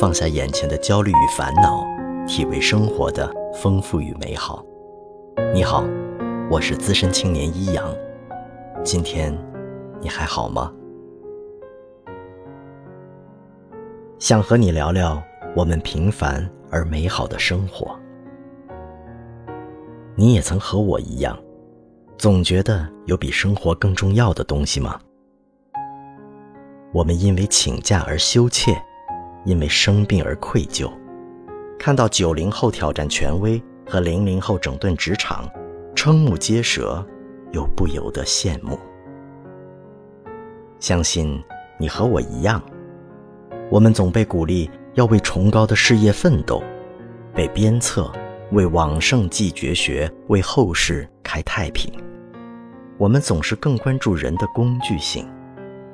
放下眼前的焦虑与烦恼，体味生活的丰富与美好。你好，我是资深青年一阳，今天你还好吗？想和你聊聊我们平凡而美好的生活。你也曾和我一样，总觉得有比生活更重要的东西吗？我们因为请假而羞怯，因为生病而愧疚。看到九零后挑战权威和零零后整顿职场，瞠目结舌，又不由得羡慕。相信你和我一样，我们总被鼓励要为崇高的事业奋斗，被鞭策为往圣继绝学，为后世开太平。我们总是更关注人的工具性，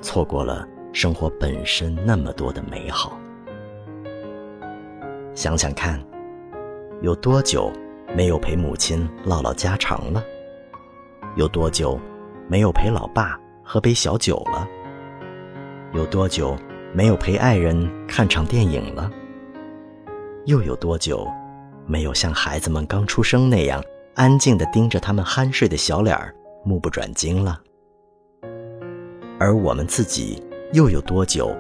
错过了。生活本身那么多的美好，想想看，有多久没有陪母亲唠唠家常了？有多久没有陪老爸喝杯小酒了？有多久没有陪爱人看场电影了？又有多久没有像孩子们刚出生那样安静地盯着他们酣睡的小脸儿，目不转睛了？而我们自己。又有多久，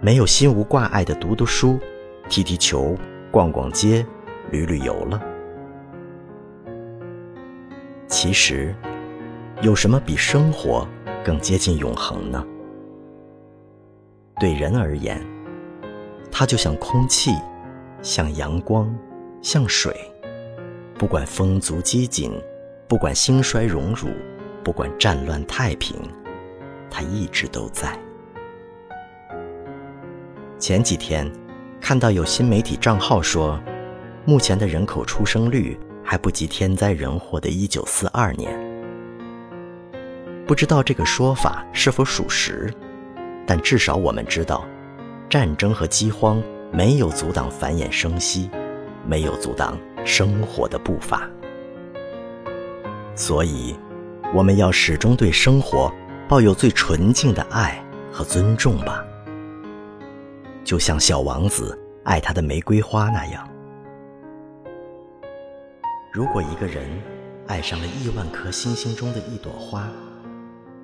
没有心无挂碍的读读书、踢踢球、逛逛街、旅旅游了？其实，有什么比生活更接近永恒呢？对人而言，它就像空气，像阳光，像水。不管风足激紧，不管兴衰荣辱，不管战乱太平，它一直都在。前几天，看到有新媒体账号说，目前的人口出生率还不及天灾人祸的1942年。不知道这个说法是否属实，但至少我们知道，战争和饥荒没有阻挡繁衍生息，没有阻挡生活的步伐。所以，我们要始终对生活抱有最纯净的爱和尊重吧。就像小王子爱他的玫瑰花那样，如果一个人爱上了亿万颗星星中的一朵花，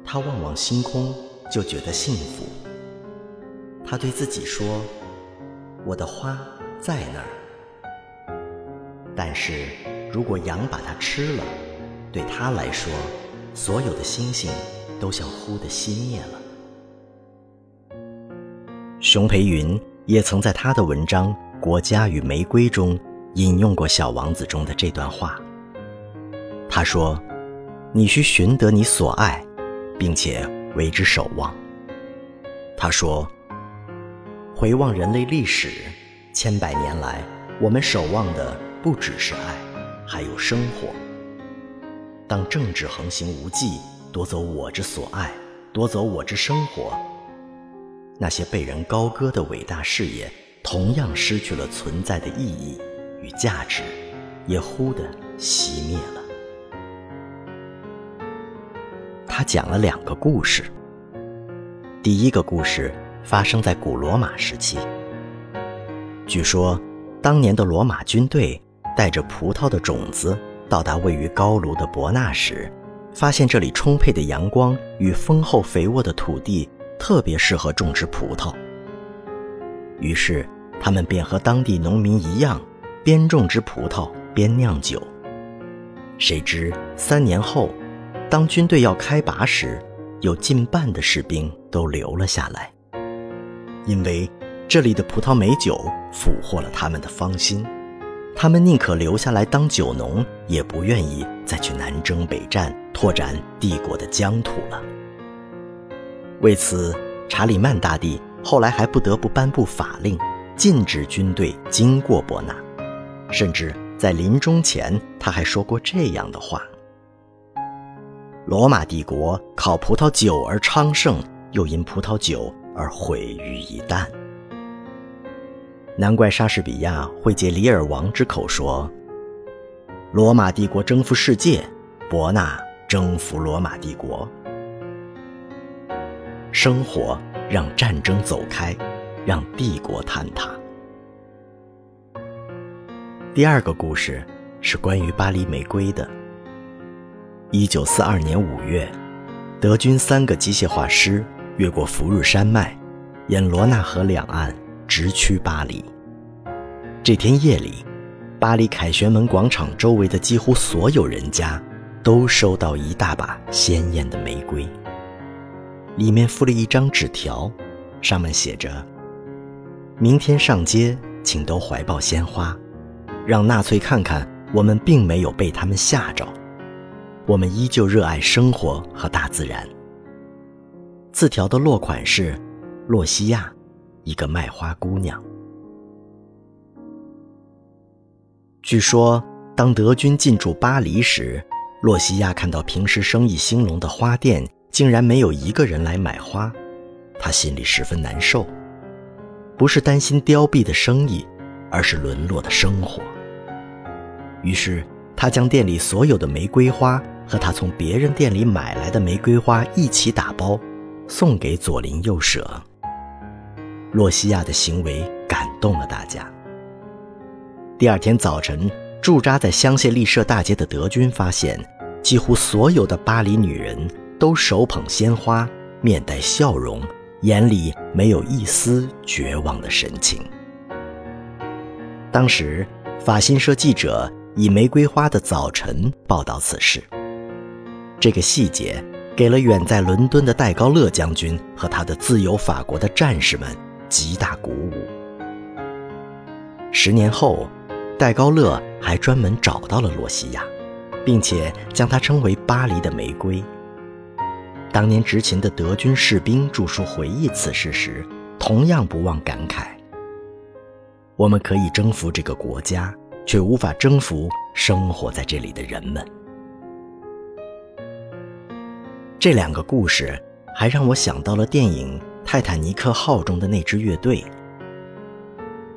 他望望星空就觉得幸福。他对自己说：“我的花在那儿。”但是，如果羊把它吃了，对他来说，所有的星星都像忽的熄灭了。熊培云也曾在他的文章《国家与玫瑰》中引用过《小王子》中的这段话。他说：“你需寻得你所爱，并且为之守望。”他说：“回望人类历史，千百年来，我们守望的不只是爱，还有生活。当政治横行无忌，夺走我之所爱，夺走我之生活。”那些被人高歌的伟大事业，同样失去了存在的意义与价值，也忽地熄灭了。他讲了两个故事。第一个故事发生在古罗马时期。据说，当年的罗马军队带着葡萄的种子到达位于高卢的伯纳时，发现这里充沛的阳光与丰厚肥沃的土地。特别适合种植葡萄，于是他们便和当地农民一样，边种植葡萄边酿酒。谁知三年后，当军队要开拔时，有近半的士兵都留了下来，因为这里的葡萄美酒俘获了他们的芳心，他们宁可留下来当酒农，也不愿意再去南征北战，拓展帝国的疆土了。为此，查理曼大帝后来还不得不颁布法令，禁止军队经过伯纳。甚至在临终前，他还说过这样的话：“罗马帝国靠葡萄酒而昌盛，又因葡萄酒而毁于一旦。”难怪莎士比亚会借里尔王之口说：“罗马帝国征服世界，伯纳征服罗马帝国。”生活让战争走开，让帝国坍塌。第二个故事是关于巴黎玫瑰的。一九四二年五月，德军三个机械化师越过福日山脉，沿罗纳河两岸直趋巴黎。这天夜里，巴黎凯旋门广场周围的几乎所有人家都收到一大把鲜艳的玫瑰，里面附了一张纸条，上面写着：“明天上街，请都怀抱鲜花。”让纳粹看看，我们并没有被他们吓着，我们依旧热爱生活和大自然。字条的落款是“洛西亚，一个卖花姑娘”。据说，当德军进驻巴黎时，洛西亚看到平时生意兴隆的花店竟然没有一个人来买花，他心里十分难受，不是担心凋敝的生意，而是沦落的生活。于是，他将店里所有的玫瑰花和他从别人店里买来的玫瑰花一起打包，送给左邻右舍。洛西亚的行为感动了大家。第二天早晨，驻扎在香榭丽舍大街的德军发现，几乎所有的巴黎女人都手捧鲜花，面带笑容，眼里没有一丝绝望的神情。当时，法新社记者。以玫瑰花的早晨报道此事，这个细节给了远在伦敦的戴高乐将军和他的自由法国的战士们极大鼓舞。十年后，戴高乐还专门找到了罗西亚，并且将她称为巴黎的玫瑰。当年执勤的德军士兵著书回忆此事时，同样不忘感慨：“我们可以征服这个国家。”却无法征服生活在这里的人们。这两个故事还让我想到了电影《泰坦尼克号》中的那支乐队。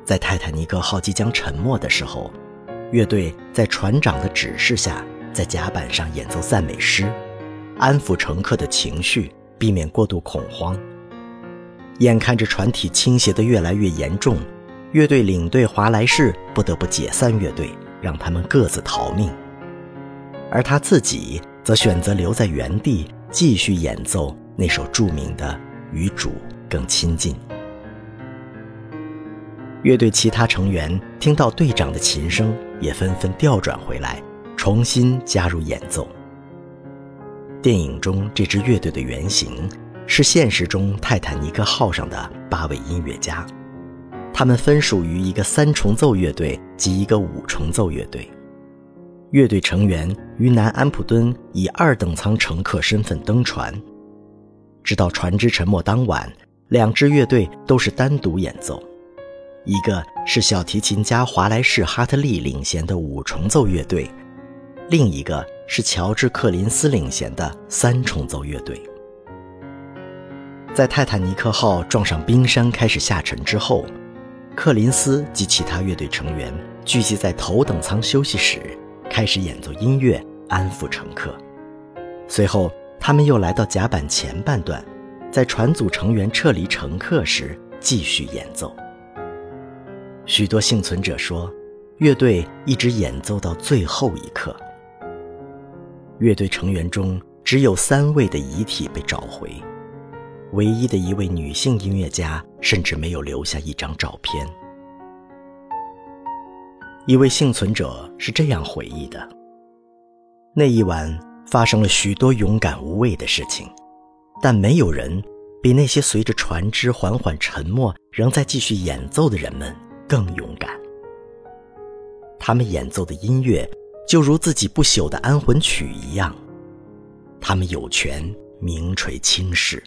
在泰坦尼克号即将沉没的时候，乐队在船长的指示下，在甲板上演奏赞美诗，安抚乘客的情绪，避免过度恐慌。眼看着船体倾斜的越来越严重。乐队领队华莱士不得不解散乐队，让他们各自逃命，而他自己则选择留在原地，继续演奏那首著名的《与主更亲近》。乐队其他成员听到队长的琴声，也纷纷调转回来，重新加入演奏。电影中这支乐队的原型是现实中泰坦尼克号上的八位音乐家。他们分属于一个三重奏乐队及一个五重奏乐队。乐队成员于南安普敦以二等舱乘客身份登船，直到船只沉没当晚，两支乐队都是单独演奏。一个是小提琴家华莱士·哈特利领衔的五重奏乐队，另一个是乔治·克林斯领衔的三重奏乐队。在泰坦尼克号撞上冰山开始下沉之后。克林斯及其他乐队成员聚集在头等舱休息室，开始演奏音乐，安抚乘客。随后，他们又来到甲板前半段，在船组成员撤离乘客时继续演奏。许多幸存者说，乐队一直演奏到最后一刻。乐队成员中只有三位的遗体被找回。唯一的一位女性音乐家甚至没有留下一张照片。一位幸存者是这样回忆的：那一晚发生了许多勇敢无畏的事情，但没有人比那些随着船只缓缓沉没仍在继续演奏的人们更勇敢。他们演奏的音乐就如自己不朽的安魂曲一样，他们有权名垂青史。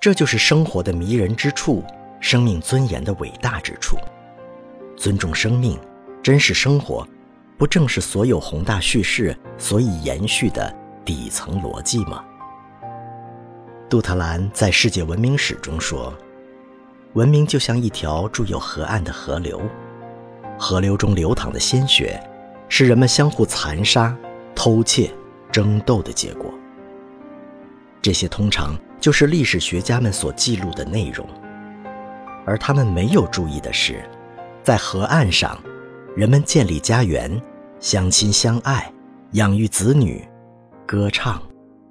这就是生活的迷人之处，生命尊严的伟大之处。尊重生命，珍视生活，不正是所有宏大叙事所以延续的底层逻辑吗？杜特兰在《世界文明史》中说：“文明就像一条注有河岸的河流，河流中流淌的鲜血，是人们相互残杀、偷窃、争斗的结果。这些通常……”就是历史学家们所记录的内容，而他们没有注意的是，在河岸上，人们建立家园，相亲相爱，养育子女，歌唱，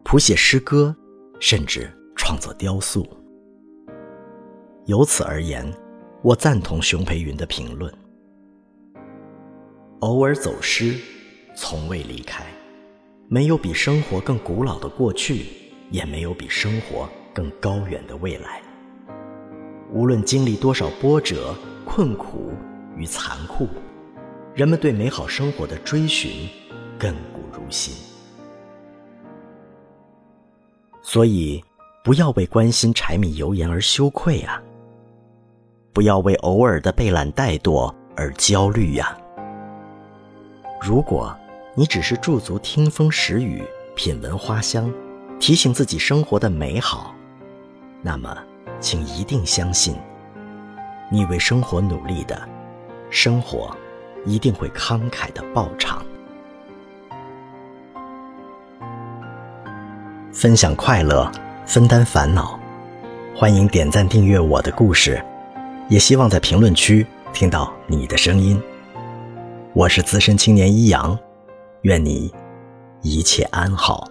谱写诗歌，甚至创作雕塑。由此而言，我赞同熊培云的评论：偶尔走失，从未离开。没有比生活更古老的过去，也没有比生活更高远的未来。无论经历多少波折、困苦与残酷，人们对美好生活的追寻亘古如新。所以，不要为关心柴米油盐而羞愧啊！不要为偶尔的被懒怠惰而焦虑呀！如果你只是驻足听风识雨、品闻花香，提醒自己生活的美好，那么，请一定相信，你为生活努力的，生活一定会慷慨的报偿。分享快乐，分担烦恼，欢迎点赞订阅我的故事，也希望在评论区听到你的声音。我是资深青年一阳。愿你一切安好。